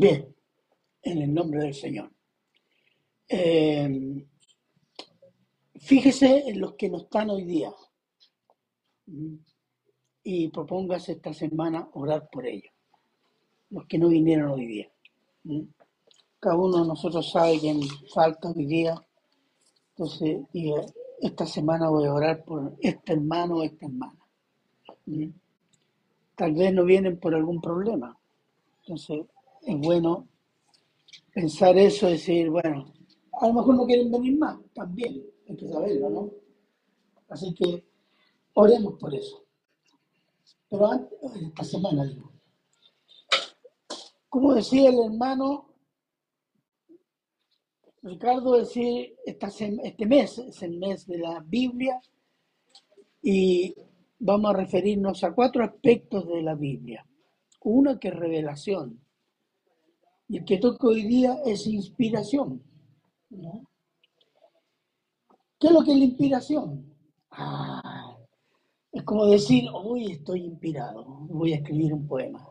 Bien, en el nombre del Señor. Eh, fíjese en los que no están hoy día y propóngase esta semana orar por ellos, los que no vinieron hoy día. Cada uno de nosotros sabe quién falta hoy día, entonces diga, esta semana voy a orar por este hermano o esta hermana. Tal vez no vienen por algún problema, entonces es bueno pensar eso, decir, bueno, a lo mejor no quieren venir más, también, hay que saberlo, ¿no? Así que oremos por eso. Pero antes, esta semana digo. Como decía el hermano Ricardo, decir, este mes es el mes de la Biblia y vamos a referirnos a cuatro aspectos de la Biblia. Uno que es revelación, y el que toca hoy día es inspiración. ¿Qué es lo que es la inspiración? Ah, es como decir, hoy estoy inspirado, voy a escribir un poema.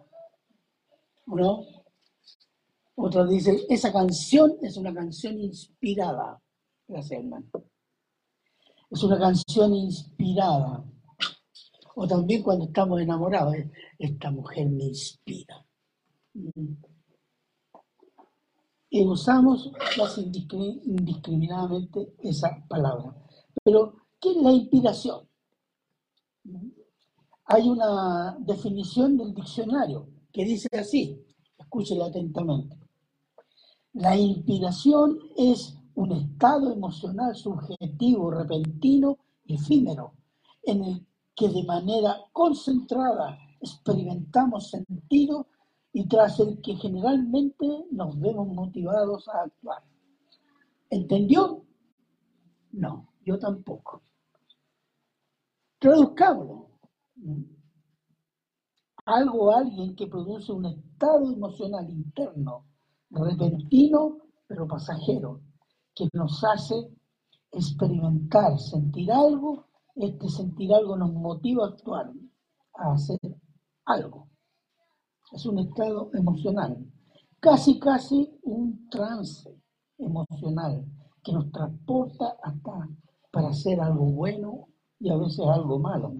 ¿No? Otro dice, esa canción es una canción inspirada. Gracias, hermano. Es una canción inspirada. O también cuando estamos enamorados, esta mujer me inspira. Y usamos casi indiscriminadamente esa palabra. Pero, ¿qué es la inspiración? Hay una definición del diccionario que dice así, escúchela atentamente. La inspiración es un estado emocional subjetivo, repentino, efímero, en el que de manera concentrada experimentamos sentido y tras el que generalmente nos vemos motivados a actuar. ¿Entendió? No, yo tampoco. Traduzcámoslo. Algo alguien que produce un estado emocional interno, repentino pero pasajero, que nos hace experimentar, sentir algo, este sentir algo nos motiva a actuar, a hacer algo es un estado emocional, casi casi un trance emocional que nos transporta hasta para hacer algo bueno y a veces algo malo.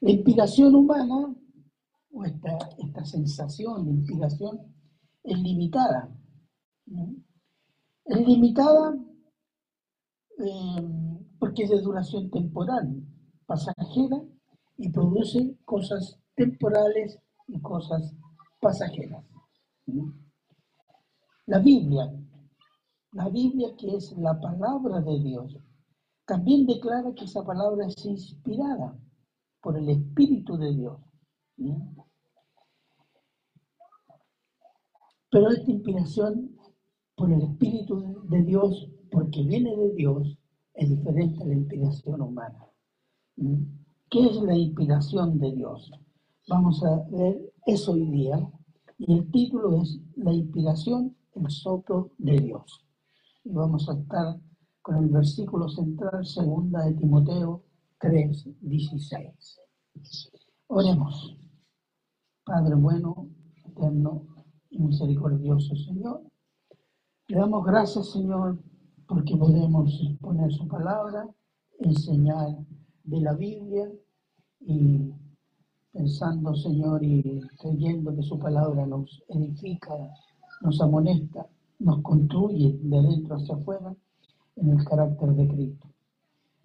La inspiración humana, o esta, esta sensación de inspiración, es limitada. Es limitada eh, porque es de duración temporal, pasajera, y produce cosas temporales y cosas pasajeras. La Biblia, la Biblia que es la palabra de Dios, también declara que esa palabra es inspirada por el Espíritu de Dios. Pero esta inspiración por el Espíritu de Dios, porque viene de Dios, es diferente a la inspiración humana. ¿Qué es la inspiración de Dios? Vamos a ver eso hoy día y el título es La inspiración, el soplo de Dios. Y vamos a estar con el versículo central, segunda de Timoteo 3, 16. Oremos. Padre bueno, eterno y misericordioso Señor, le damos gracias Señor porque podemos exponer su palabra, enseñar de la Biblia y pensando, Señor, y creyendo que su palabra nos edifica, nos amonesta, nos construye de adentro hacia afuera en el carácter de Cristo.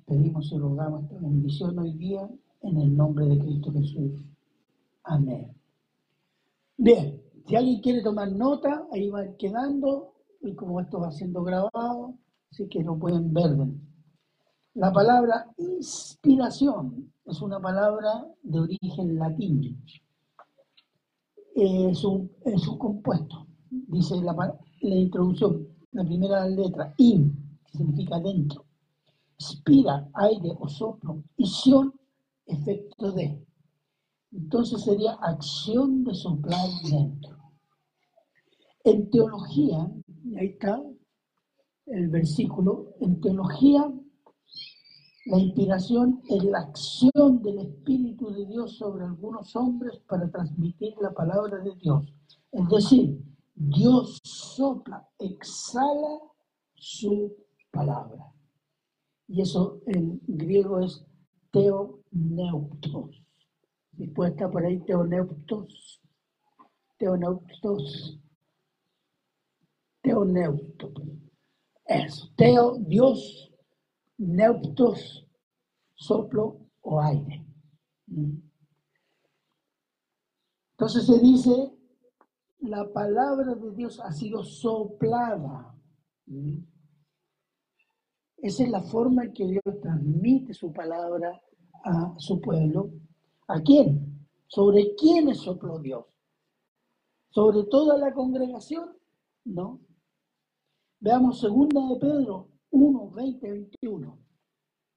Pedimos y rogamos esta bendición hoy día en el nombre de Cristo Jesús. Amén. Bien, si alguien quiere tomar nota, ahí va quedando, y como esto va siendo grabado, así que lo pueden ver. La palabra inspiración es una palabra de origen latín. Es un, es un compuesto. Dice la, la introducción, la primera letra, in, que significa dentro. Spira, aire o soplo. Y efecto de. Entonces sería acción de soplar dentro. En teología, ahí está el versículo, en teología la inspiración es la acción del Espíritu de Dios sobre algunos hombres para transmitir la palabra de Dios Es decir, Dios sopla, exhala su palabra. Y eso en griego es. Después está por ahí teoneutos, teoneutos, teoneutos. Es teo, Dios, neutos, soplo o aire. Entonces se dice, la palabra de Dios ha sido soplada. Esa es la forma en que Dios transmite su palabra a su pueblo. ¿A quién? ¿Sobre quiénes sopló Dios? ¿Sobre toda la congregación? No. Veamos segunda de Pedro 1, 20, 21.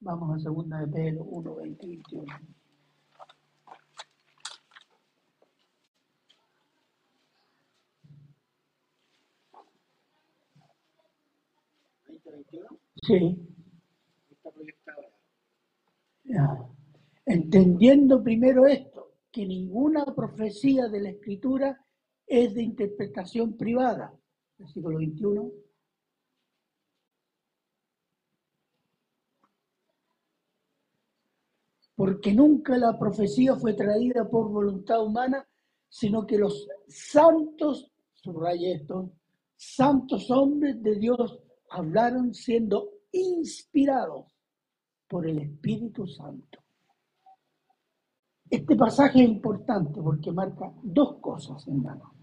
Vamos a segunda de Pedro 1, 20, 21. Sí. Entendiendo primero esto, que ninguna profecía de la Escritura es de interpretación privada. Versículo 21. Porque nunca la profecía fue traída por voluntad humana, sino que los santos, subraya esto, santos hombres de Dios hablaron siendo inspirados por el Espíritu Santo. Este pasaje es importante porque marca dos cosas, hermano.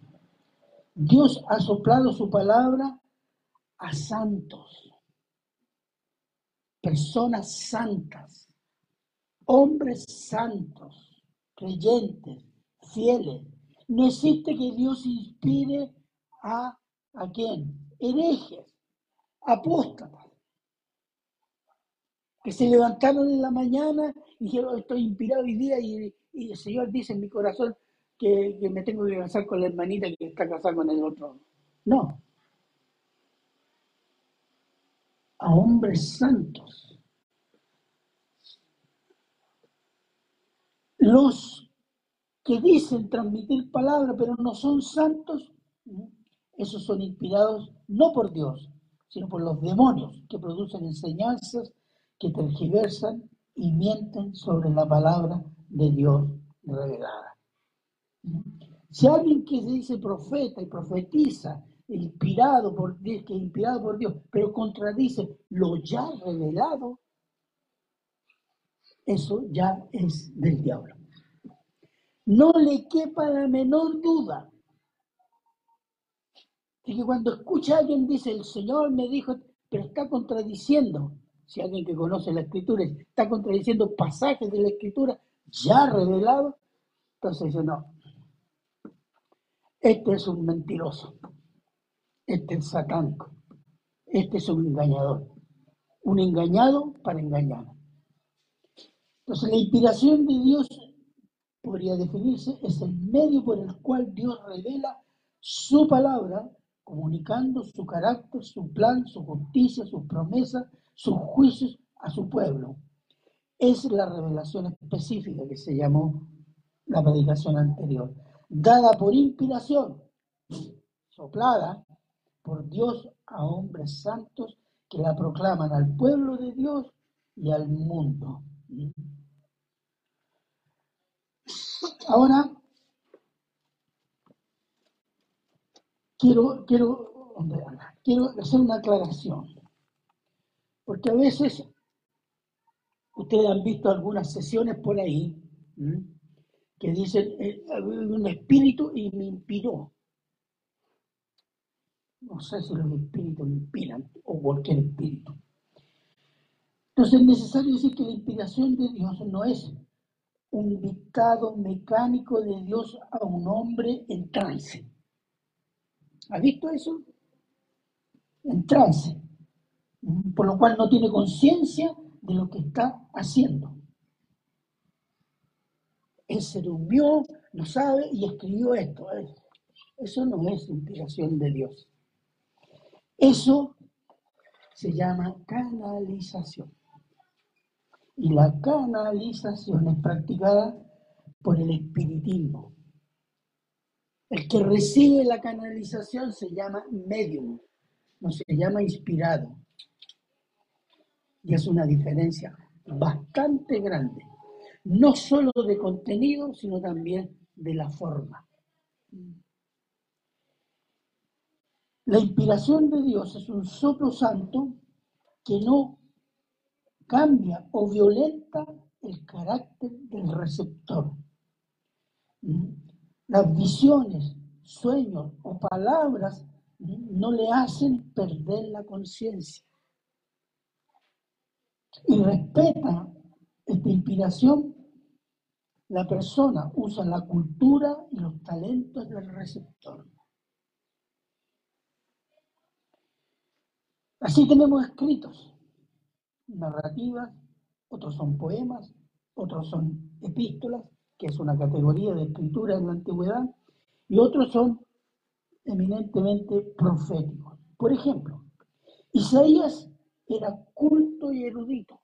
Dios ha soplado su palabra a santos, personas santas, hombres santos, creyentes, fieles. No existe que Dios inspire a, ¿a quién? Herejes, apóstatas, que se levantaron en la mañana y dijeron, estoy inspirado hoy día y, el Señor dice en mi corazón que, me tengo que casar con la hermanita que está casada con el otro. No. A hombres santos. Los que dicen transmitir palabra pero no son santos, esos son inspirados no por Dios, sino por los demonios que producen enseñanzas que tergiversan y mienten sobre la palabra de Dios revelada. Si alguien que se dice profeta y profetiza, inspirado por Dios, que inspirado por Dios, pero contradice lo ya revelado, eso ya es del diablo. No le quepa la menor duda y que cuando escucha a alguien dice, el Señor me dijo, pero está contradiciendo, si alguien que conoce la escritura está contradiciendo pasajes de la escritura ya revelados, entonces dice, no, este es un mentiroso, este es satánico, este es un engañador, un engañado para engañar. Entonces la inspiración de Dios podría definirse, es el medio por el cual Dios revela su palabra comunicando su carácter, su plan, su justicia, sus promesas, sus juicios a su pueblo. Es la revelación específica que se llamó la predicación anterior, dada por inspiración, soplada por Dios a hombres santos que la proclaman al pueblo de Dios y al mundo. Ahora, quiero, quiero, quiero hacer una aclaración, porque a veces ustedes han visto algunas sesiones por ahí que dicen, eh, un espíritu y me inspiró. No sé si los espíritus me inspiran o cualquier espíritu. Entonces es necesario decir que la inspiración de Dios no es un dictado mecánico de Dios a un hombre en trance. ¿Ha visto eso? En trance, por lo cual no tiene conciencia de lo que está haciendo. Él se durmió, no sabe y escribió esto. Eso no es inspiración de Dios. Eso se llama canalización. Y la canalización es practicada por el espiritismo. El que recibe la canalización se llama medium, no se llama inspirado. Y es una diferencia bastante grande, no solo de contenido, sino también de la forma. La inspiración de Dios es un soplo santo que no cambia o violenta el carácter del receptor. Las visiones, sueños o palabras no le hacen perder la conciencia. Y respeta esta inspiración, la persona usa la cultura y los talentos del receptor. Así tenemos escritos, narrativas, otros son poemas, otros son epístolas, que es una categoría de escritura en la antigüedad, y otros son eminentemente proféticos. Por ejemplo, Isaías era culto y erudito,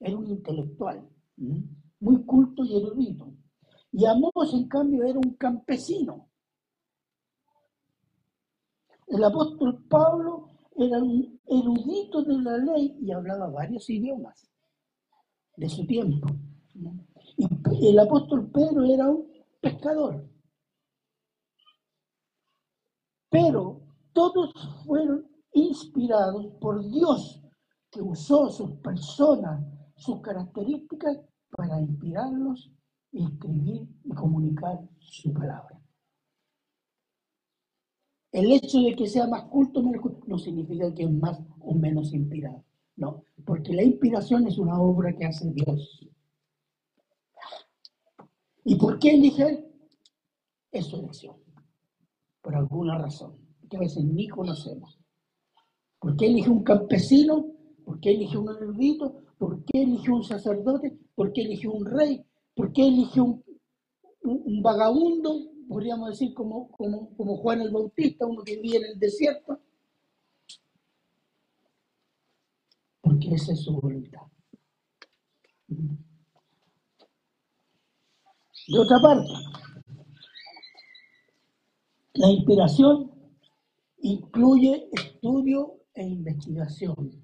era un intelectual, muy culto y erudito. Y Amós, en cambio, era un campesino. El apóstol Pablo era un erudito de la ley y hablaba varios idiomas de su tiempo. Y el apóstol Pedro era un pescador. Pero todos fueron inspirados por Dios, que usó sus personas, sus características para inspirarlos escribir y comunicar su palabra. El hecho de que sea más culto no significa que es más o menos inspirado. No, porque la inspiración es una obra que hace Dios. ¿Y por qué elige Es su elección. Por alguna razón, que a veces ni conocemos. ¿Por qué elige un campesino? ¿Por qué elige un erudito? ¿Por qué elige un sacerdote? ¿Por qué elige un rey? ¿Por qué elige un, vagabundo? Podríamos decir como, como, como Juan el Bautista, uno que vivía en el desierto. porque esa es su voluntad. De otra parte, la inspiración incluye estudio e investigación,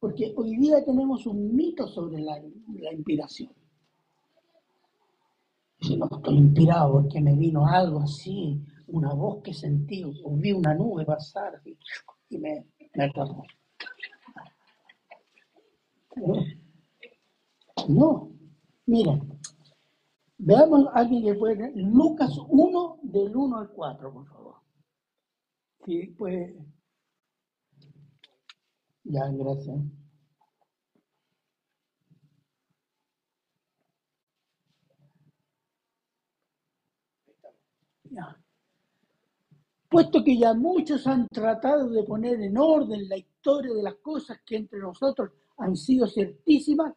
porque hoy día tenemos un mito sobre la, inspiración. Si no estoy inspirado porque me vino algo así, una voz que sentí, o vi una nube pasar y, me, me atrapó. No, mira, veamos a alguien que puede Lucas 1, del 1 al 4, por favor. Sí, pues. Ya, gracias. Puesto que ya muchos han tratado de poner en orden la historia de las cosas que entre nosotros han sido ciertísimas,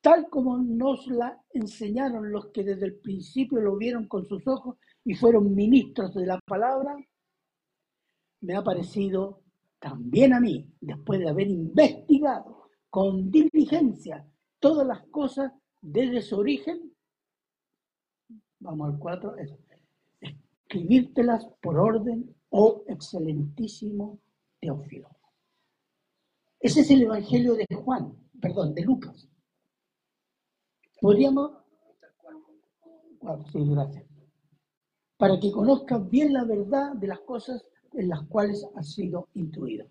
tal como nos la enseñaron los que desde el principio lo vieron con sus ojos y fueron ministros de la palabra, me ha parecido también a mí, después de haber investigado con diligencia todas las cosas desde su origen, vamos al 4, escribírtelas por orden, oh excelentísimo Teófilo. Ese es el Evangelio de Juan, perdón, de Lucas. Podríamos... sí, gracias. Para que conozcas bien la verdad de las cosas en las cuales has sido instruido.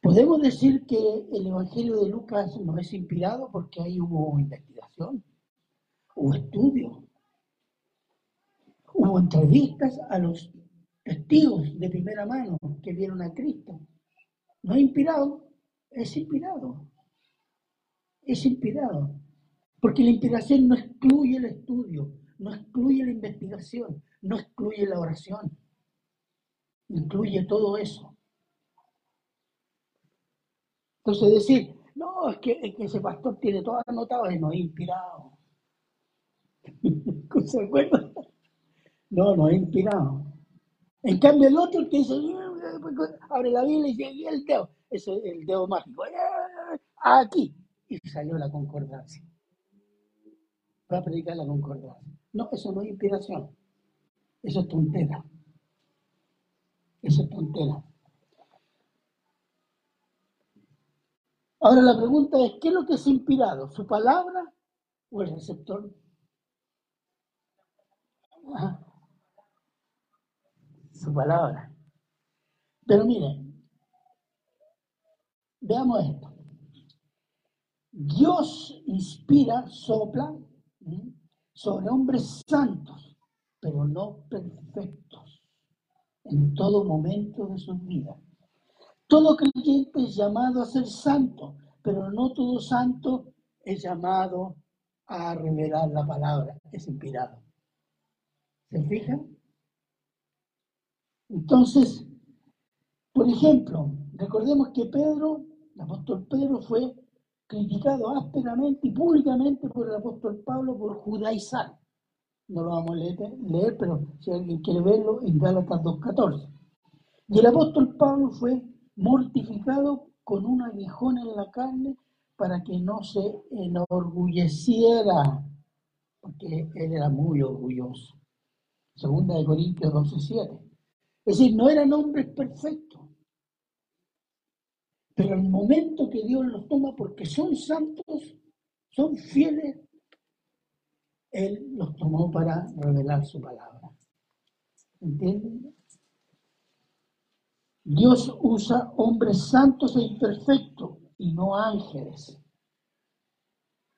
Podemos decir que el Evangelio de Lucas no es inspirado porque ahí hubo investigación, hubo estudio, entrevistas a los testigos de primera mano que vieron a Cristo. No inspirado, es inspirado. Es inspirado. Porque la inspiración no excluye el estudio, no excluye la investigación, no excluye la oración. Incluye todo eso. Entonces decir, no, es que, ese pastor tiene todo anotado y no es inspirado. ¿Se acuerdan? No, no es inspirado. En cambio el otro que dice, abre la Biblia y dice, el dedo, es el dedo mágico, aquí, y salió la concordancia. Va a predicar la concordancia. No, eso no es inspiración. Eso es tontera. Eso es tontera. Ahora la pregunta es, ¿qué es lo que es inspirado? ¿Su palabra o el receptor? Su palabra. Pero miren, veamos esto. Dios inspira, sopla sobre hombres santos, pero no perfectos, en todo momento de sus vidas. Todo creyente es llamado a ser santo, pero no todo santo es llamado a revelar la palabra, es inspirado. ¿Se fijan? Entonces, por ejemplo, recordemos que Pedro, el apóstol Pedro fue criticado ásperamente y públicamente por el apóstol Pablo por judaizar. No lo vamos a leer, pero si alguien quiere verlo, en Gálatas 2.14. Y el apóstol Pablo fue mortificado con un aguijón en la carne para que no se enorgulleciera, porque él era muy orgulloso. Segunda de Corintios 12.7. Es decir, no eran hombres perfectos, pero el momento que Dios los toma porque son santos, son fieles, Él los tomó para revelar su palabra. ¿Entienden? Dios usa hombres santos e imperfectos y no ángeles.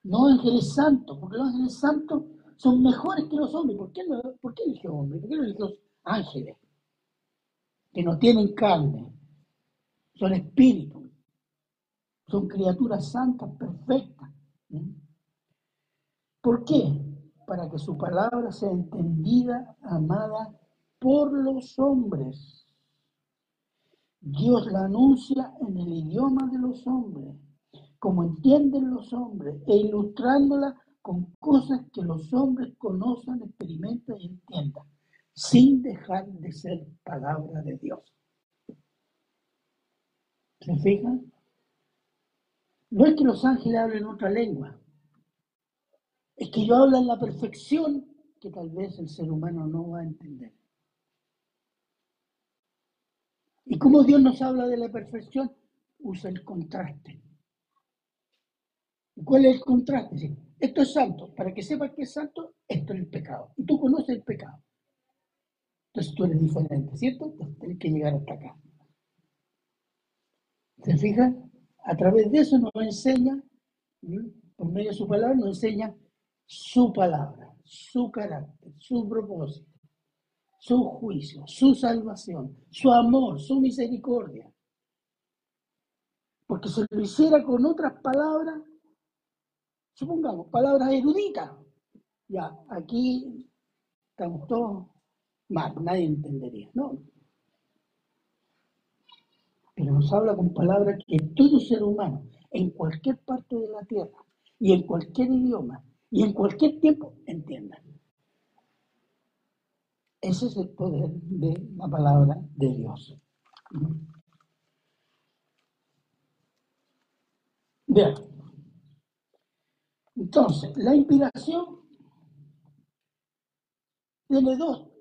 No ángeles santos, porque los ángeles santos son mejores que los hombres. ¿Por qué, no, por qué eligió hombres? ¿Por qué no eligió ángeles? Que no tienen carne, son espíritus. Son criaturas santas, perfectas. ¿Por qué? Para que su palabra sea entendida, amada por los hombres. Dios la anuncia en el idioma de los hombres, como entienden los hombres, e ilustrándola con cosas que los hombres conocen, experimentan y entiendan, sin dejar de ser palabra de Dios. ¿Se fijan? No es que los ángeles hablen otra lengua, es que hablo en la perfección que tal vez el ser humano no va a entender. ¿Y cómo Dios nos habla de la perfección? Usa el contraste. ¿Cuál es el contraste? Esto es santo. Para que sepas que es santo, esto es el pecado. Y tú conoces el pecado. Entonces tú eres diferente, ¿cierto? Entonces tienes que llegar hasta acá. ¿Se fijan? A través de eso nos enseña, por medio de su palabra, nos enseña su palabra, su carácter, su propósito, su juicio, su salvación, su amor, su misericordia. Porque si lo hiciera con otras palabras, supongamos, palabras eruditas, ya, aquí estamos mal, nadie entendería. No, pero nos habla con palabras que todo ser humano, en cualquier parte de la tierra, y en cualquier idioma, y en cualquier tiempo, entienda. Ese es el poder de la palabra de Dios. Bien. Entonces, la inspiración tiene dos,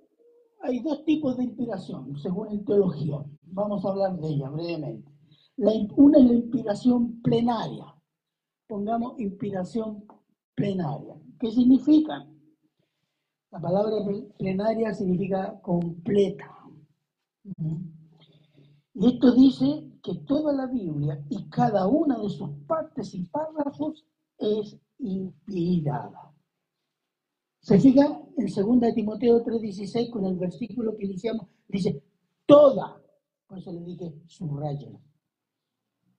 hay dos tipos de inspiración, según la teología. Vamos a hablar de ella brevemente. una es la inspiración plenaria. Pongamos inspiración plenaria. ¿Qué significa? La palabra plenaria significa completa. Y esto dice que toda la Biblia y cada una de sus partes y párrafos es inspirada. Se fija en 2 Timoteo 3:16 con el versículo que iniciamos, dice, toda por eso le dije subrayen.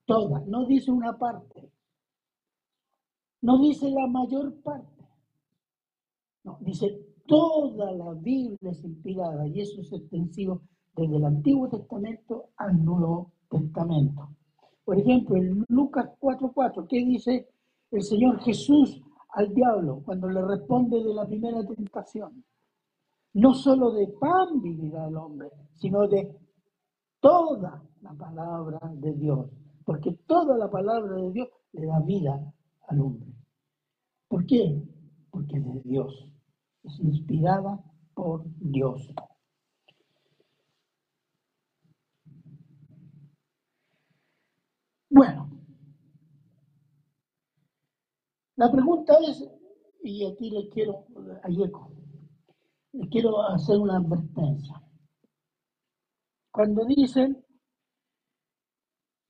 Toda, no dice una parte. No dice la mayor parte. No, dice toda la Biblia es inspirada y eso es extensivo desde el Antiguo Testamento al Nuevo Testamento. Por ejemplo, en Lucas 4:4, ¿qué dice el Señor Jesús al diablo cuando le responde de la primera tentación? No solo de pan vivirá el hombre, sino de toda la palabra de Dios, porque toda la palabra de Dios le da vida al hombre. ¿Por qué? Porque es de Dios. es inspirada por Dios. Bueno, la pregunta es, y aquí le quiero, a le quiero hacer una advertencia. Cuando dicen,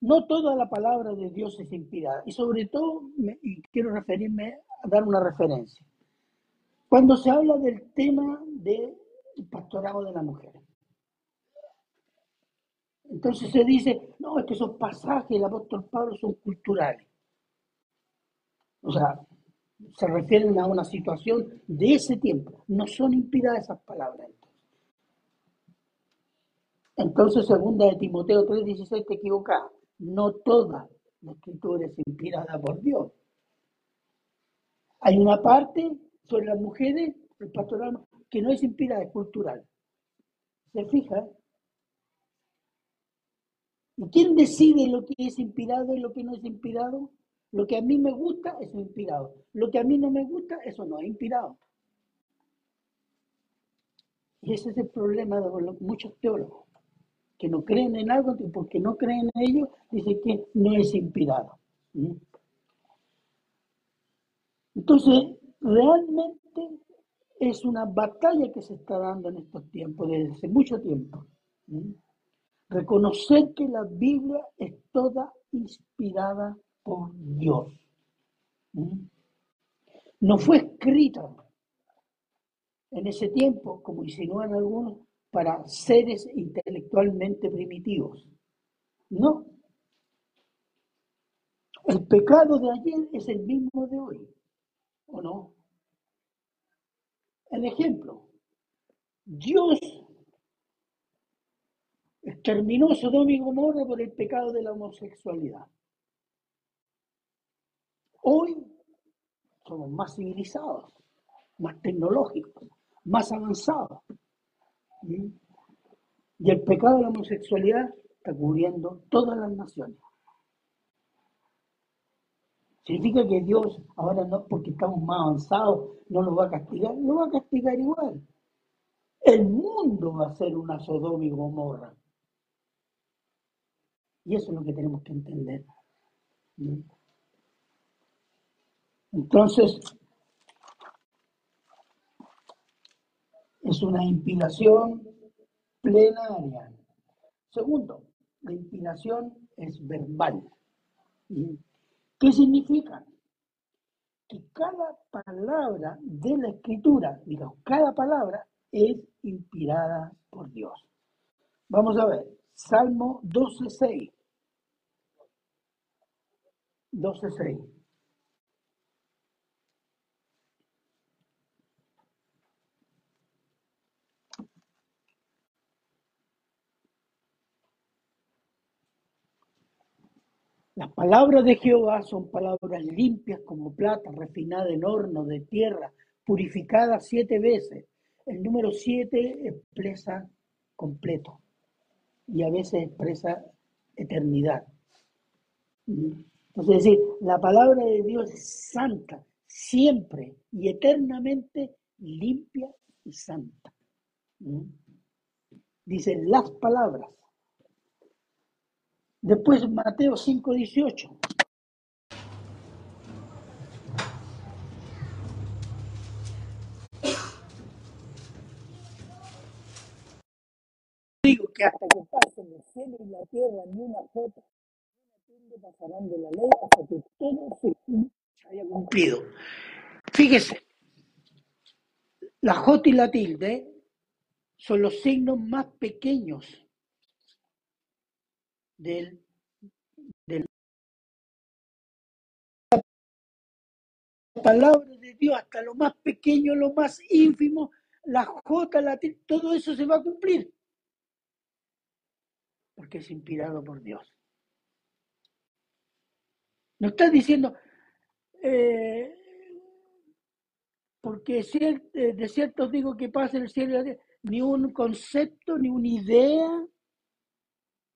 no toda la palabra de Dios es inspirada, y sobre todo, y quiero referirme a dar una referencia. Cuando se habla del tema del pastorado de la mujer. Entonces se dice, no, es que esos pasajes del apóstol Pablo son culturales. O sea, se refieren a una situación de ese tiempo. No son inspiradas esas palabras. Entonces, segunda de Timoteo 3:16 te equivocas. No toda la escritura es inspirada por Dios. Hay una parte sobre las mujeres, el pastoral, que no es inspirada, es cultural. ¿Se fija? ¿Y quién decide lo que es inspirado y lo que no es inspirado? Lo que a mí me gusta, eso es inspirado. Lo que a mí no me gusta, eso no es inspirado. Y ese es el problema de muchos teólogos, que no creen en algo porque no creen en ello, dicen que no es inspirado. ¿Mm? Entonces, realmente es una batalla que se está dando en estos tiempos, desde hace mucho tiempo. ¿Mm? Reconocer que la Biblia es toda inspirada por Dios. ¿Mm? No fue escrita en ese tiempo, como insinúan algunos, para seres intelectualmente primitivos. No. El pecado de ayer es el mismo de hoy, ¿o no? El ejemplo, Dios exterminó Sodoma y Gomorra por el pecado de la homosexualidad. Hoy somos más civilizados, más tecnológicos, más avanzados. Y el pecado de la homosexualidad está cubriendo todas las naciones. Significa que Dios ahora no, porque estamos más avanzados, no lo va a castigar, lo va a castigar igual. El mundo va a ser una Sodoma y Gomorra. Y eso es lo que tenemos que entender. Entonces, es una inspiración plenaria. Segundo, la inspiración es verbal. ¿Qué significa? Que cada palabra de la escritura, digamos, cada palabra es inspirada por Dios. Vamos a ver, Salmo 12.6. 12.6. Las palabras de Jehová son palabras limpias como plata, refinada en horno de tierra, purificada siete veces. El número siete expresa completo y a veces expresa eternidad. Entonces, es decir, la palabra de Dios es santa, siempre y eternamente limpia y santa. Dicen las palabras Después Mateo 5:18. Digo que hasta que pasen el cielo y la tierra ni una jota, ni una pasarán de la ley hasta que todo se haya cumplido. Fíjese, la jota y la tilde son los signos más pequeños del, del palabra de Dios, hasta lo más pequeño, lo más ínfimo, la J, la T, todo eso se va a cumplir. Porque es inspirado por Dios. No está diciendo, eh, porque eh, de cierto digo que pasa el cielo, ni un concepto, ni una idea,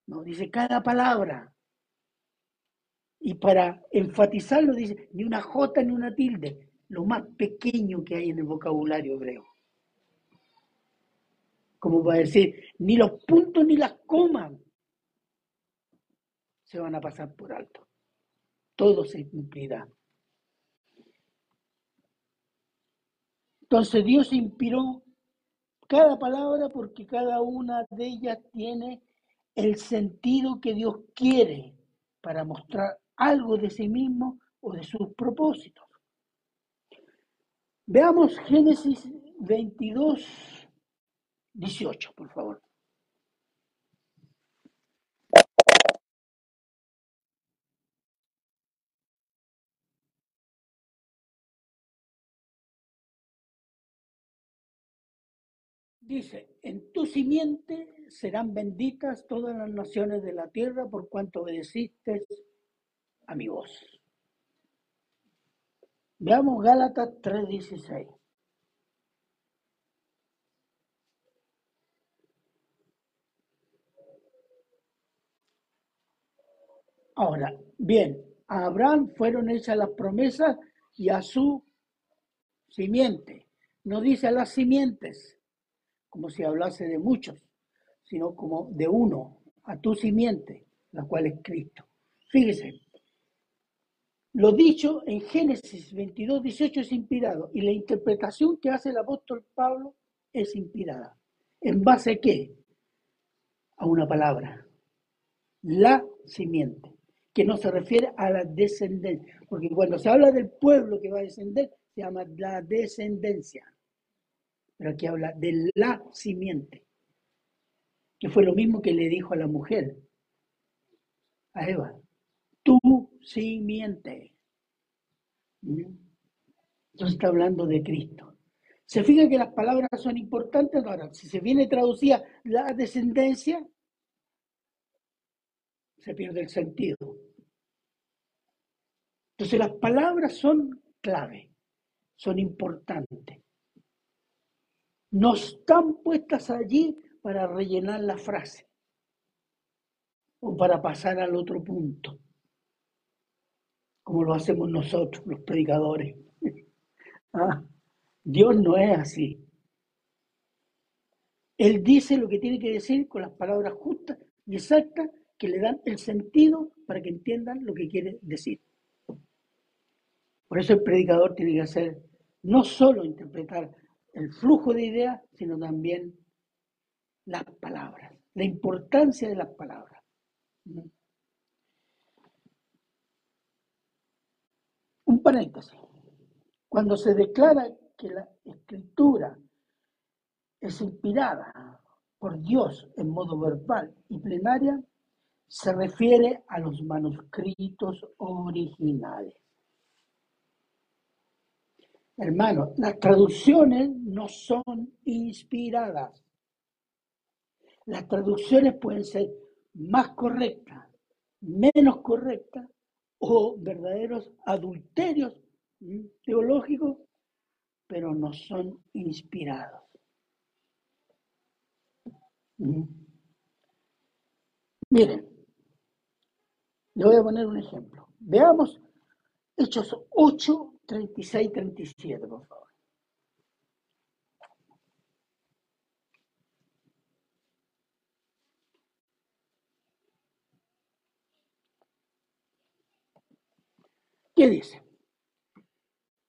no, dice cada palabra. Y para enfatizarlo dice ni una jota ni una tilde, lo más pequeño que hay en el vocabulario hebreo. Como va a decir, ni los puntos ni las comas se van a pasar por alto. Todo se cumplirá. Entonces Dios inspiró cada palabra porque cada una de ellas tiene el sentido que Dios quiere para mostrar algo de sí mismo o de sus propósitos. Veamos Génesis 22, 18, por favor. Dice, en tu simiente serán benditas todas las naciones de la tierra por cuanto obedeciste a mi voz. Veamos Gálatas 3:16. Ahora, bien, a Abraham fueron hechas las promesas y a su simiente. No dice a las simientes, como si hablase de muchos, sino como de uno, a tu simiente, la cual es Cristo. Fíjese, lo dicho en Génesis 22, 18 es inspirado y la interpretación que hace el apóstol Pablo es inspirada. ¿En base a qué? A una palabra, la simiente, que no se refiere a la descendencia, porque cuando se habla del pueblo que va a descender, se llama la descendencia. Pero aquí habla de la simiente, que fue lo mismo que le dijo a la mujer, a Eva, tu simiente. Entonces está hablando de Cristo. Se fija que las palabras son importantes. Ahora, si se viene traducida la descendencia, se pierde el sentido. Entonces las palabras son clave, son importantes no están puestas allí para rellenar la frase o para pasar al otro punto, como lo hacemos nosotros, los predicadores. Ah, Dios no es así. Él dice lo que tiene que decir con las palabras justas y exactas que le dan el sentido para que entiendan lo que quiere decir. Por eso el predicador tiene que hacer no solo interpretar el flujo de ideas, sino también las palabras, la importancia de las palabras. Un paréntesis. Cuando se declara que la escritura es inspirada por Dios en modo verbal y plenaria, se refiere a los manuscritos originales. Hermano, las traducciones no son inspiradas. Las traducciones pueden ser más correctas, menos correctas o verdaderos adulterios teológicos, pero no son inspirados. Miren, le voy a poner un ejemplo. Veamos Hechos 8, 36, 37, por favor. ¿Qué dice?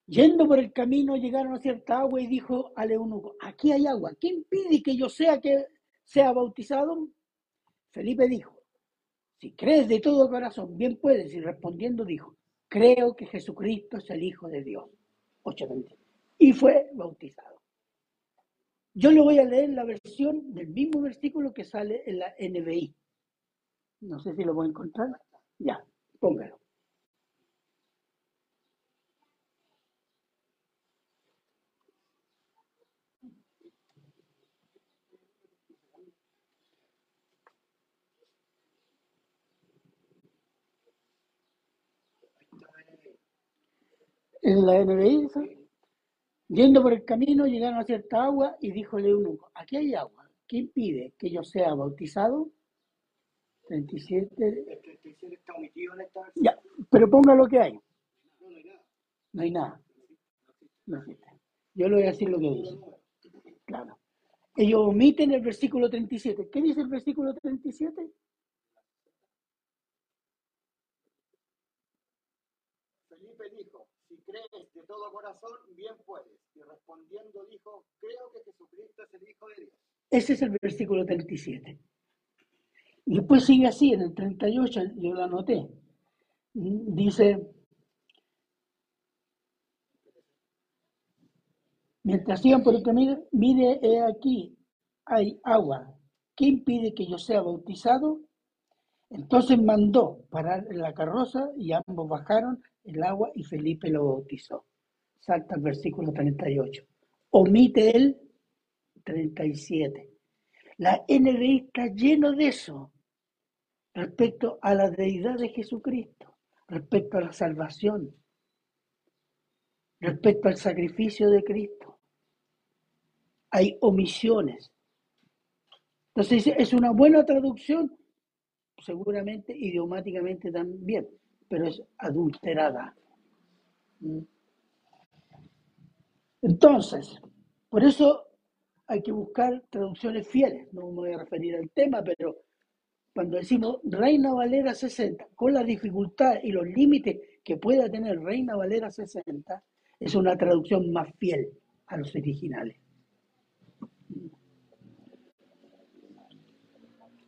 Yendo por el camino llegaron a cierta agua y dijo al eunuco, aquí hay agua, ¿qué impide que yo sea que sea bautizado? Felipe dijo, si crees de todo corazón, bien puedes. Y respondiendo dijo, creo que Jesucristo es el Hijo de Dios. Y fue bautizado. Yo le voy a leer la versión del mismo versículo que sale en la NBI. No sé si lo voy a encontrar. Ya, póngalo. En la NBI, yendo por el camino, llegaron a cierta agua y dijo el eunuco, aquí hay agua, ¿qué impide que yo sea bautizado? 37. El 37 está omitido en esta Ya, pero ponga lo que hay. No, no hay nada. No hay nada. No. Yo le voy a decir lo que dice. Claro. Ellos omiten el versículo 37. ¿Qué dice el versículo 37? Dijo, si crees de todo corazón, bien puedes. Y respondiendo dijo, creo que Jesucristo es el Hijo de Dios. Ese es el versículo 37. Y después sigue así, en el 38, yo lo anoté. Dice, mientras sigan por el camino, mire he aquí, hay agua. ¿Qué impide que yo sea bautizado? Entonces mandó parar la carroza y ambos bajaron el agua y Felipe lo bautizó. Salta el versículo 38. Omite el 37. La NBI está lleno de eso respecto a la deidad de Jesucristo, respecto a la salvación, respecto al sacrificio de Cristo. Hay omisiones. Entonces es una buena traducción, seguramente idiomáticamente también, pero es adulterada. ¿Mm? Entonces, por eso hay que buscar traducciones fieles. No me voy a referir al tema, pero cuando decimos Reina Valera 60, con la dificultad y los límites que pueda tener Reina Valera 60, es una traducción más fiel a los originales.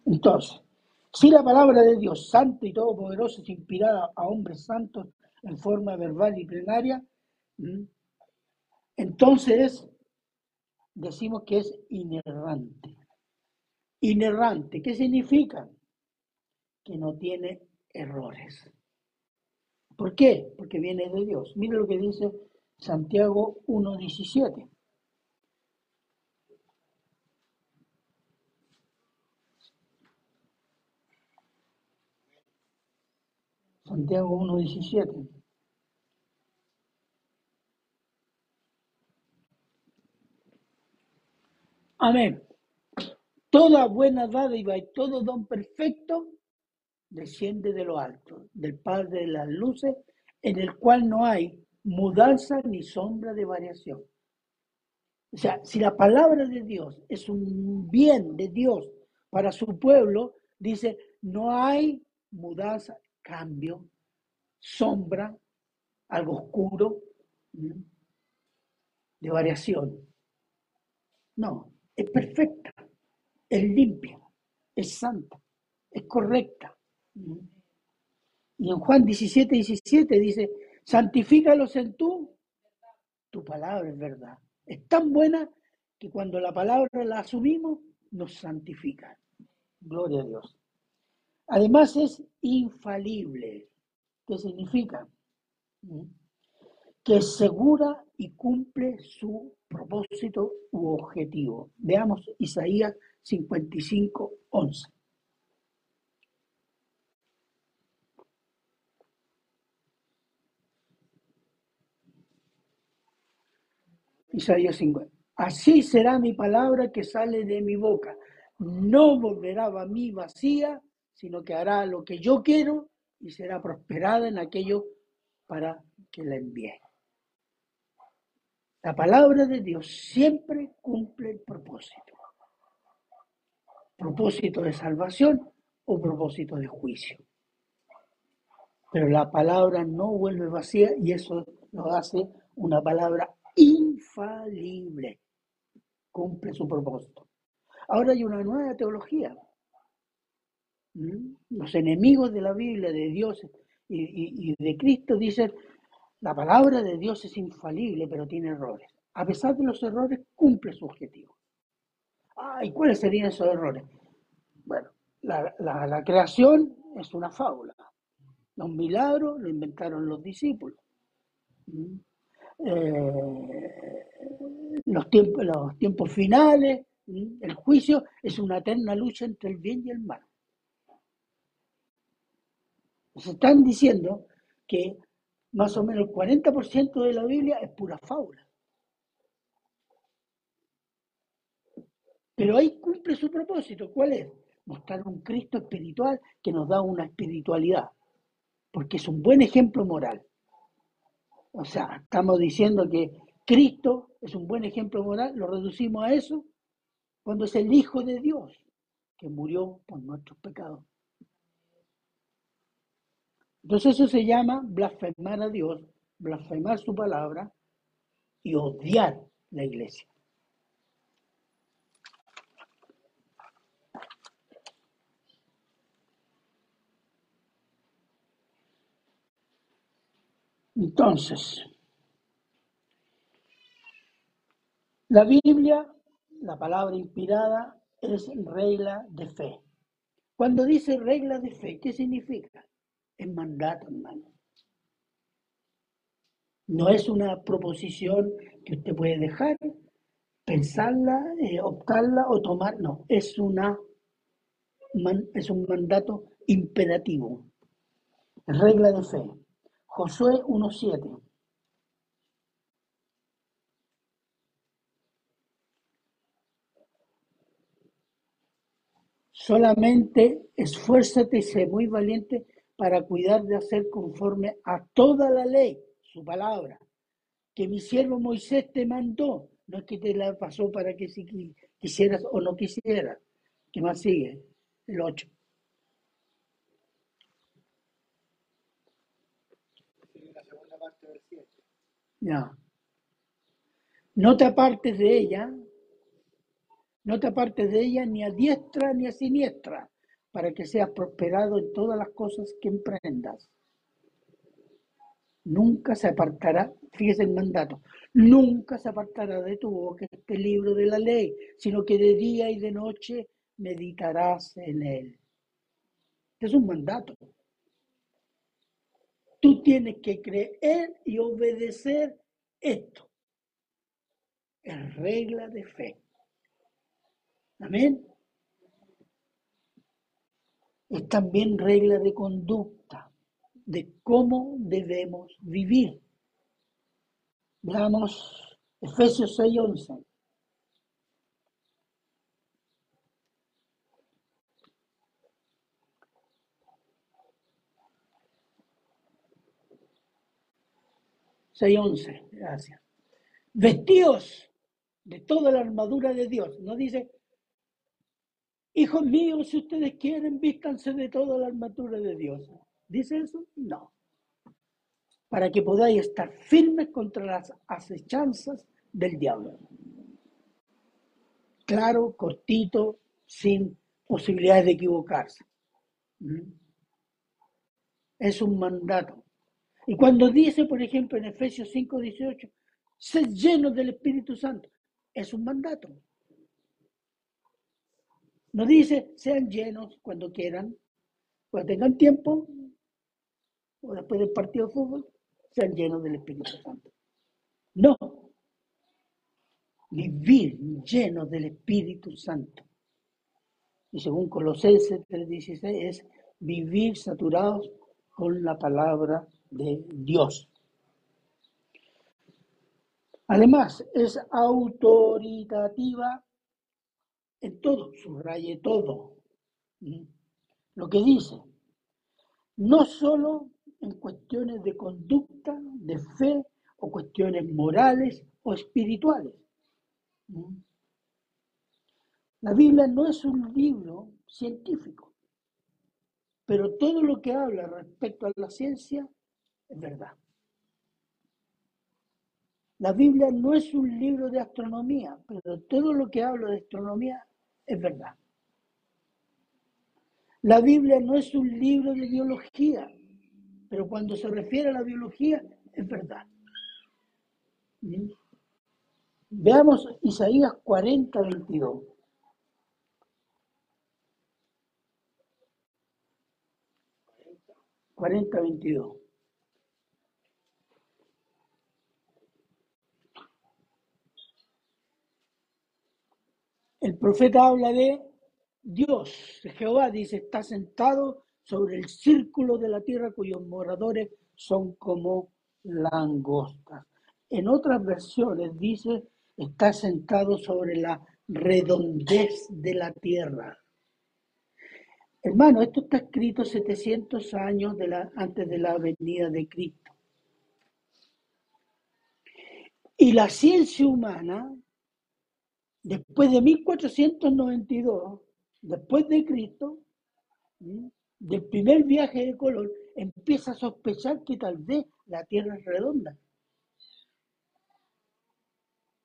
Entonces, si la palabra de Dios, santo y todopoderoso, es inspirada a hombres santos en forma verbal y plenaria, entonces decimos que es inerrante. Inerrante, ¿qué significa? Que no tiene errores. ¿Por qué? Porque viene de Dios. Mire lo que dice Santiago 1.17. Santiago 1.17. Amén. Toda buena dádiva y todo don perfecto desciende de lo alto, del Padre de las luces, en el cual no hay mudanza ni sombra de variación. O sea, si la palabra de Dios es un bien de Dios para su pueblo, dice, no hay mudanza, cambio, sombra, algo oscuro, de variación. No, es perfecta, es limpia, es santa, es correcta. Y en Juan 17, 17 dice, santifícalos en tú, tu palabra es verdad. Es tan buena que cuando la palabra la asumimos, nos santifica. Gloria a Dios. Además es infalible. ¿Qué significa? Que segura y cumple su propósito u objetivo. Veamos Isaías 55, 11. Isaías 50. Así será mi palabra que sale de mi boca. No volverá a mí vacía, sino que hará lo que yo quiero y será prosperada en aquello para que la envíe. La palabra de Dios siempre cumple el propósito. Propósito de salvación o propósito de juicio. Pero la palabra no vuelve vacía y eso lo hace una palabra infalible. Cumple su propósito. Ahora hay una nueva teología. ¿Mm? Los enemigos de la Biblia, de Dios y, de Cristo dicen, la palabra de Dios es infalible, pero tiene errores. A pesar de los errores, cumple su objetivo. ¿y cuáles serían esos errores? Bueno, la, creación es una fábula. Un milagro lo inventaron los discípulos. ¿Mm? Eh, los, tiempos, los tiempos finales, el juicio es una eterna lucha entre el bien y el mal. Se están diciendo que más o menos el 40% de la Biblia es pura fábula. Pero ahí cumple su propósito. ¿Cuál es? Mostrar un Cristo espiritual que nos da una espiritualidad, porque es un buen ejemplo moral. O sea, estamos diciendo que Cristo es un buen ejemplo moral, lo reducimos a eso. cuando es el Hijo de Dios que murió por nuestros pecados. Entonces eso se llama blasfemar a Dios, blasfemar su palabra y odiar la iglesia. Entonces, la Biblia, la palabra inspirada, es regla de fe. Cuando dice regla de fe, ¿qué significa? Es mandato, hermano. No es una proposición que usted puede dejar, pensarla, eh, optarla o tomar. No, es, una, es un mandato imperativo. Regla de fe. Josué 1.7. Solamente esfuérzate y sé muy valiente para cuidar de hacer conforme a toda la ley, su palabra, que mi siervo Moisés te mandó. No es que te la pasó para que si quisieras o no quisieras. ¿Qué más sigue? El 8. Ya. No te apartes de ella, no te apartes de ella ni a diestra ni a siniestra, para que seas prosperado en todas las cosas que emprendas. Nunca se apartará, fíjese el mandato, nunca se apartará de tu boca este libro de la ley, sino que de día y de noche meditarás en él. Este es un mandato. Tú tienes que creer y obedecer esto. Es regla de fe. Amén. Es también regla de conducta, de cómo debemos vivir. Veamos Efesios 6:11. 6.11, gracias. Vestidos de toda la armadura de Dios. No dice, hijos míos, si ustedes quieren, vístanse de toda la armadura de Dios. ¿Dice eso? No. Para que podáis estar firmes contra las acechanzas del diablo. Claro, cortito, sin posibilidades de equivocarse. ¿Mm? Es un mandato. Y cuando dice, por ejemplo, en Efesios 5, 18, sed llenos del Espíritu Santo, es un mandato. No dice, sean llenos cuando quieran, cuando tengan tiempo, o después del partido de fútbol, sean llenos del Espíritu Santo. No. Vivir llenos del Espíritu Santo. Y según Colosenses 3:16 es vivir saturados con la palabra de Dios. Además, es autoritativa en todo, subraye todo. Lo que dice, no solo en cuestiones de conducta, de fe o cuestiones morales o espirituales. La Biblia no es un libro científico, pero todo lo que habla respecto a la ciencia es verdad. La Biblia no es un libro de astronomía, pero todo lo que hablo de astronomía es verdad. La Biblia no es un libro de biología, pero cuando se refiere a la biología es verdad. ¿Mm? Veamos Isaías 40, 22. Cuarenta, veintidós. El profeta habla de Dios, Jehová dice, está sentado sobre el círculo de la tierra cuyos moradores son como langostas. En otras versiones dice, está sentado sobre la redondez de la tierra. Hermano, esto está escrito 700 años antes de la venida de Cristo. Y la ciencia humana después de 1492, después de Cristo, del primer viaje de Colón, empieza a sospechar que tal vez la Tierra es redonda.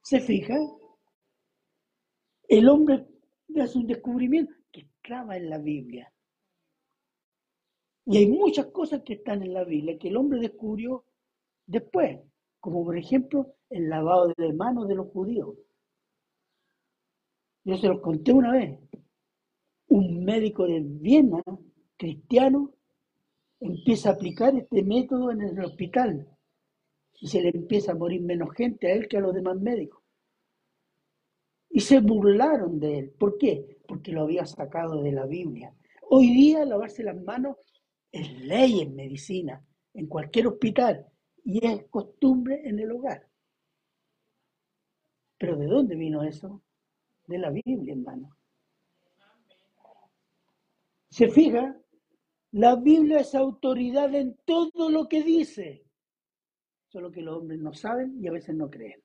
¿Se fija? El hombre hace un descubrimiento que estaba en la Biblia. Y hay muchas cosas que están en la Biblia que el hombre descubrió después, como por ejemplo el lavado de manos de los judíos. Yo se los conté una vez. Un médico de Viena, cristiano, empieza a aplicar este método en el hospital y se le empieza a morir menos gente a él que a los demás médicos. Y se burlaron de él. ¿Por qué? Porque lo había sacado de la Biblia. Hoy día lavarse las manos es ley en medicina, en cualquier hospital, y es costumbre en el hogar. Pero ¿de dónde vino eso? De la Biblia, hermano. ¿Se fija? La Biblia es autoridad en todo lo que dice. Solo que los hombres no saben y a veces no creen.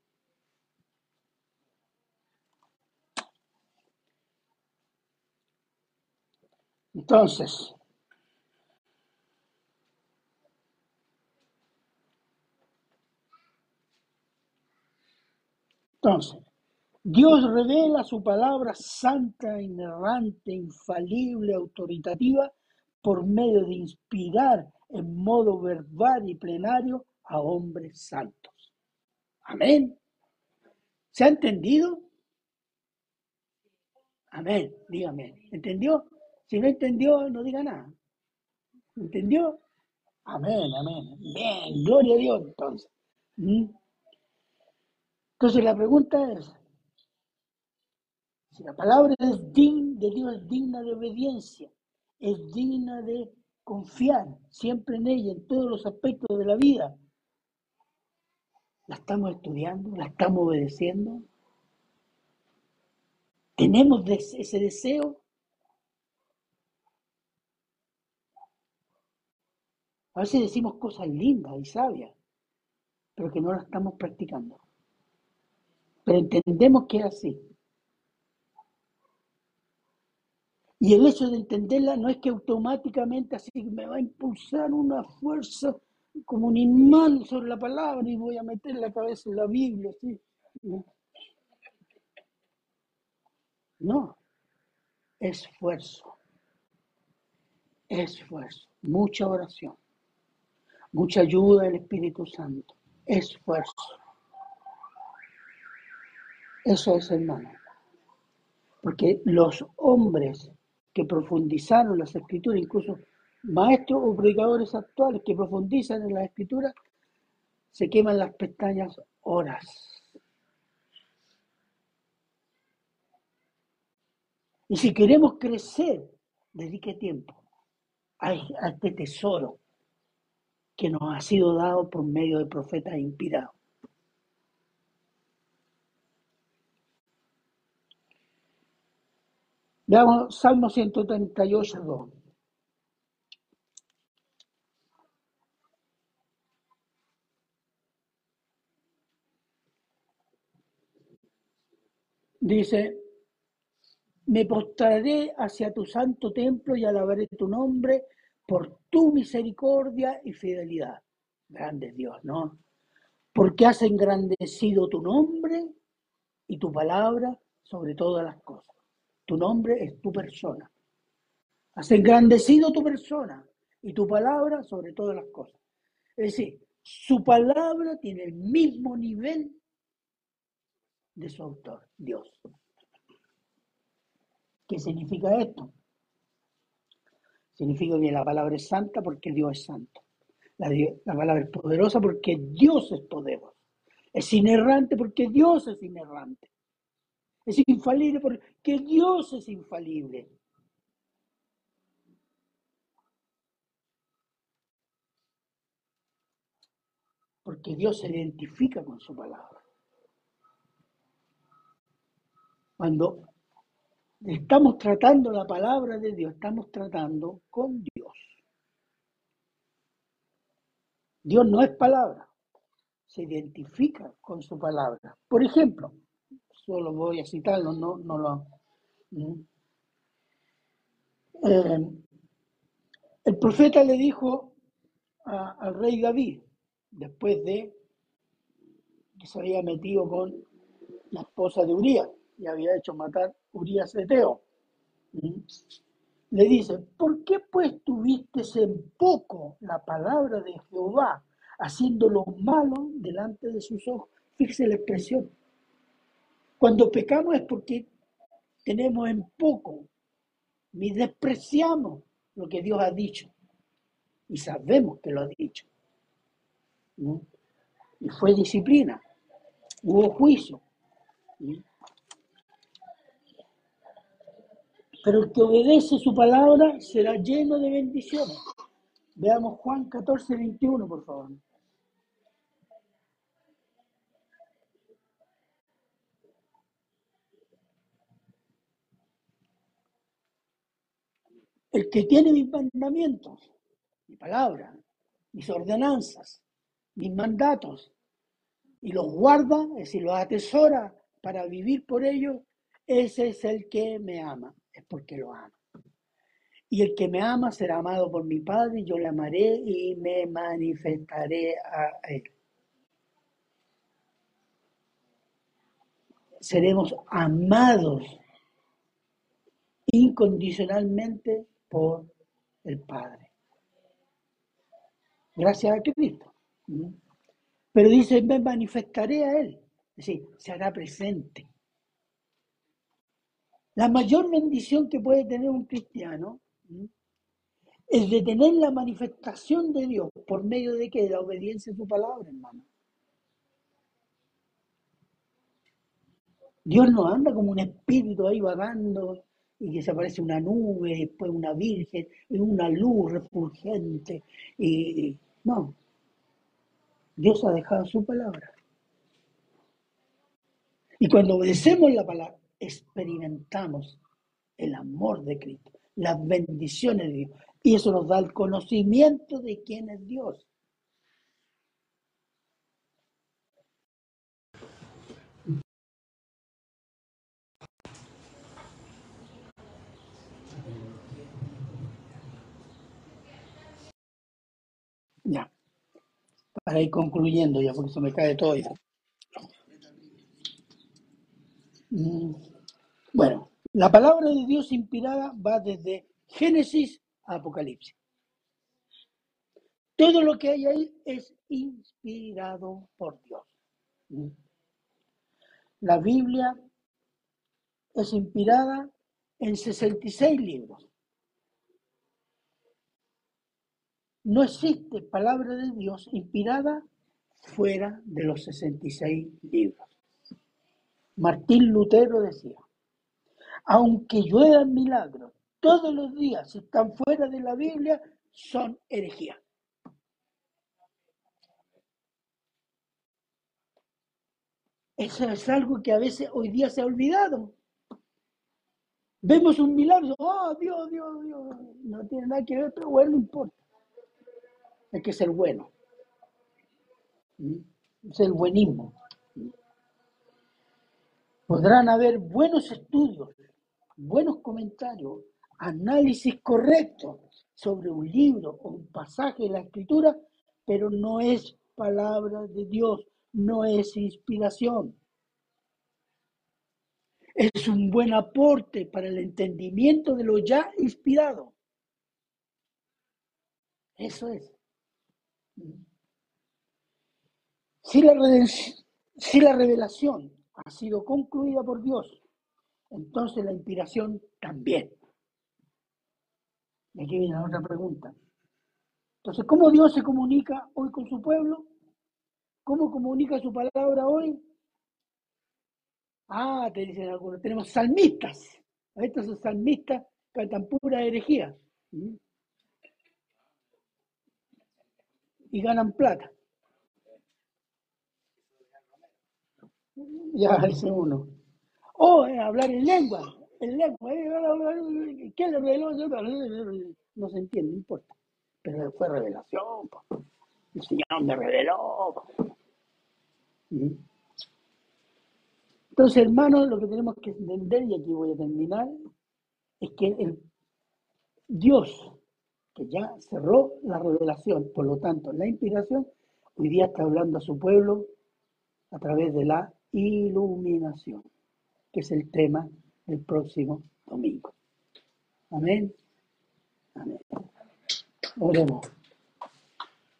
Entonces, entonces, Dios revela su palabra santa, inerrante, infalible, autoritativa, por medio de inspirar en modo verbal y plenario a hombres santos. Amén. ¿Se ha entendido? Amén. Dígame. ¿Entendió? Si no entendió, no diga nada. ¿Entendió? Amén, amén. Bien, gloria a Dios entonces. ¿Mm? Entonces la pregunta es, si la palabra es digna de Dios, es digna de obediencia, es digna de confiar siempre en ella, en todos los aspectos de la vida. ¿La estamos estudiando? ¿La estamos obedeciendo? ¿Tenemos ese deseo? A veces decimos cosas lindas y sabias, pero que no las estamos practicando. Pero entendemos que es así. Y el hecho de entenderla no es que automáticamente así me va a impulsar una fuerza como un imán sobre la palabra y voy a meter la cabeza en la Biblia. ¿sí? No, esfuerzo, esfuerzo, mucha oración, mucha ayuda del Espíritu Santo, esfuerzo. Eso es hermano. Porque los hombres que profundizaron las escrituras, incluso maestros o predicadores actuales que profundizan en las escrituras, se queman las pestañas horas. Y si queremos crecer, dedique tiempo a, este tesoro que nos ha sido dado por medio de profetas inspirados. Veamos Salmo 138, 2. Dice, me postraré hacia tu santo templo y alabaré tu nombre por tu misericordia y fidelidad. Grande Dios, ¿no? Porque has engrandecido tu nombre y tu palabra sobre todas las cosas. Tu nombre es tu persona. Has engrandecido tu persona y tu palabra sobre todas las cosas. Es decir, su palabra tiene el mismo nivel de su autor, Dios. ¿Qué significa esto? Significa que la palabra es santa porque Dios es santo. La, la palabra es poderosa porque Dios es poderoso. Es inerrante porque Dios es inerrante. Es infalible porque Dios es infalible. Porque Dios se identifica con su palabra. Cuando estamos tratando la palabra de Dios, estamos tratando con Dios. Dios no es palabra, se identifica con su palabra. Por ejemplo, solo voy a citarlo, no, no lo... Eh, el profeta le dijo al rey David, después de que se había metido con la esposa de Urias y había hecho matar Urias Eteo. Le dice, ¿por qué pues tuviste en poco la palabra de Jehová, haciendo lo malo delante de sus ojos? Fíjese la expresión. Cuando pecamos es porque tenemos en poco, ni despreciamos lo que Dios ha dicho. Y sabemos que lo ha dicho. Y fue disciplina, hubo juicio. Pero el que obedece su palabra será lleno de bendiciones. Veamos Juan 14, 21, por favor. El que tiene mis mandamientos, mi palabra, mis ordenanzas, mis mandatos, y los guarda, es decir, los atesora para vivir por ellos, ese es el que me ama, es porque lo ama. Y el que me ama será amado por mi Padre, yo le amaré y me manifestaré a él. Seremos amados incondicionalmente por el Padre. Gracias a Cristo. Pero dice, me manifestaré a Él. Es decir, se hará presente. La mayor bendición que puede tener un cristiano es de tener la manifestación de Dios por medio de que la obediencia a su palabra, hermano. Dios no anda como un espíritu ahí vagando y que aparece una nube, después una virgen, y una luz refulgente. Y no, Dios ha dejado su palabra. Y cuando obedecemos la palabra, experimentamos el amor de Cristo, las bendiciones de Dios. Y eso nos da el conocimiento de quién es Dios. Ya para ir concluyendo ya, porque se me cae todo. Mm, bueno, la palabra de Dios inspirada va desde Génesis a Apocalipsis. Todo lo que hay ahí es inspirado por Dios. Mm. La Biblia es inspirada en 66 libros. No existe palabra de Dios inspirada fuera de los 66 libros. Martín Lutero decía, aunque lluevan milagros todos los días si están fuera de la Biblia, son herejía. Eso es algo que a veces hoy día se ha olvidado. Vemos un milagro, oh Dios, Dios, Dios, no tiene nada que ver, pero bueno, no importa hay que ser bueno. Es el buenismo. Podrán haber buenos estudios, buenos comentarios, análisis correctos sobre un libro o un pasaje de la escritura, pero no es palabra de Dios, no es inspiración. Es un buen aporte para el entendimiento de lo ya inspirado. Eso es. Si la, revelación ha sido concluida por Dios, entonces la inspiración también. Y aquí viene la otra pregunta. Entonces, ¿cómo Dios se comunica hoy con su pueblo? ¿Cómo comunica su palabra hoy? Ah, te dicen algunos, tenemos salmistas. Estos salmistas cantan pura herejía. ¿Mm? Y ganan plata. Ya, dice uno. O eh, hablar en lengua, en lengua. Eh, ¿Qué le reveló? No se entiende, no importa. Pero fue revelación. El Señor me reveló. Entonces, hermanos, lo que tenemos que entender, y aquí voy a terminar, es que el Dios, que ya cerró la revelación, por lo tanto, la inspiración, hoy día está hablando a su pueblo a través de la iluminación, que es el tema del próximo domingo. Amén. Amén. Oremos.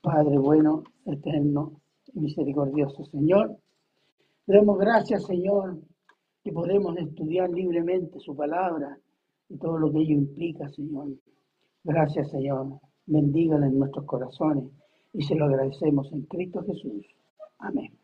Padre bueno, eterno y misericordioso Señor, le damos gracias, Señor, que podemos estudiar libremente su palabra y todo lo que ello implica, Señor. Gracias, Señor. Bendígala en nuestros corazones y se lo agradecemos en Cristo Jesús. Amén.